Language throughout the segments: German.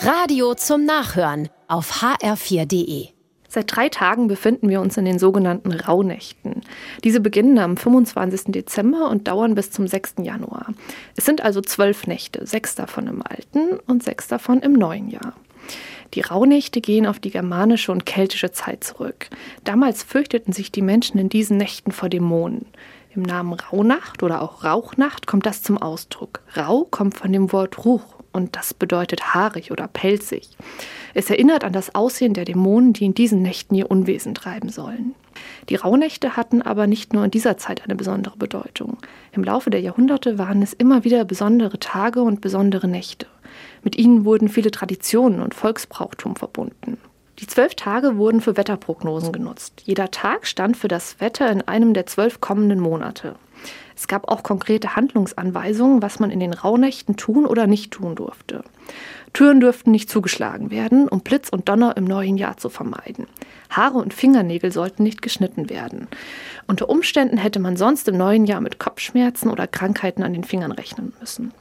Radio zum Nachhören auf hr4.de. Seit drei Tagen befinden wir uns in den sogenannten Rauhnächten. Diese beginnen am 25. Dezember und dauern bis zum 6. Januar. Es sind also zwölf Nächte, sechs davon im alten und sechs davon im neuen Jahr. Die Rauhnächte gehen auf die germanische und keltische Zeit zurück. Damals fürchteten sich die Menschen in diesen Nächten vor Dämonen. Im Namen Rauhnacht oder auch Rauchnacht kommt das zum Ausdruck. Rau kommt von dem Wort Ruch und das bedeutet haarig oder pelzig. Es erinnert an das Aussehen der Dämonen, die in diesen Nächten ihr Unwesen treiben sollen. Die Rauhnächte hatten aber nicht nur in dieser Zeit eine besondere Bedeutung. Im Laufe der Jahrhunderte waren es immer wieder besondere Tage und besondere Nächte. Mit ihnen wurden viele Traditionen und Volksbrauchtum verbunden. Die zwölf Tage wurden für Wetterprognosen genutzt. Jeder Tag stand für das Wetter in einem der zwölf kommenden Monate. Es gab auch konkrete Handlungsanweisungen, was man in den Rauhnächten tun oder nicht tun durfte. Türen dürften nicht zugeschlagen werden, um Blitz und Donner im neuen Jahr zu vermeiden. Haare und Fingernägel sollten nicht geschnitten werden. Unter Umständen hätte man sonst im neuen Jahr mit Kopfschmerzen oder Krankheiten an den Fingern rechnen müssen.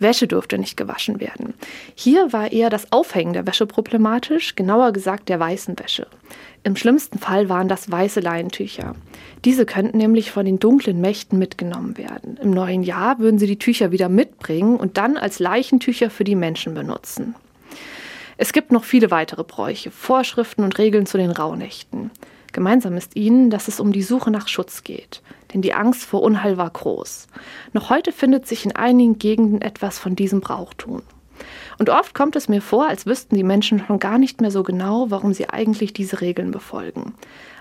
Wäsche durfte nicht gewaschen werden. Hier war eher das Aufhängen der Wäsche problematisch, genauer gesagt der weißen Wäsche. Im schlimmsten Fall waren das weiße Leinentücher. Diese könnten nämlich von den dunklen Mächten mitgenommen werden. Im neuen Jahr würden sie die Tücher wieder mitbringen und dann als Leichentücher für die Menschen benutzen. Es gibt noch viele weitere Bräuche, Vorschriften und Regeln zu den Rauhnächten. Gemeinsam ist ihnen, dass es um die Suche nach Schutz geht, denn die Angst vor Unheil war groß. Noch heute findet sich in einigen Gegenden etwas von diesem Brauchtum. Und oft kommt es mir vor, als wüssten die Menschen schon gar nicht mehr so genau, warum sie eigentlich diese Regeln befolgen.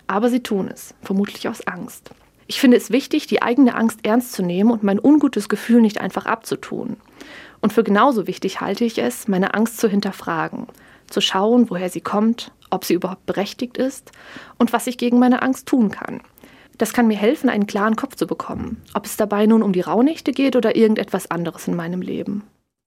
Aber sie tun es, vermutlich aus Angst. Ich finde es wichtig, die eigene Angst ernst zu nehmen und mein ungutes Gefühl nicht einfach abzutun. Und für genauso wichtig halte ich es, meine Angst zu hinterfragen, zu schauen, woher sie kommt, ob sie überhaupt berechtigt ist und was ich gegen meine Angst tun kann. Das kann mir helfen, einen klaren Kopf zu bekommen, ob es dabei nun um die Rauhnächte geht oder irgendetwas anderes in meinem Leben.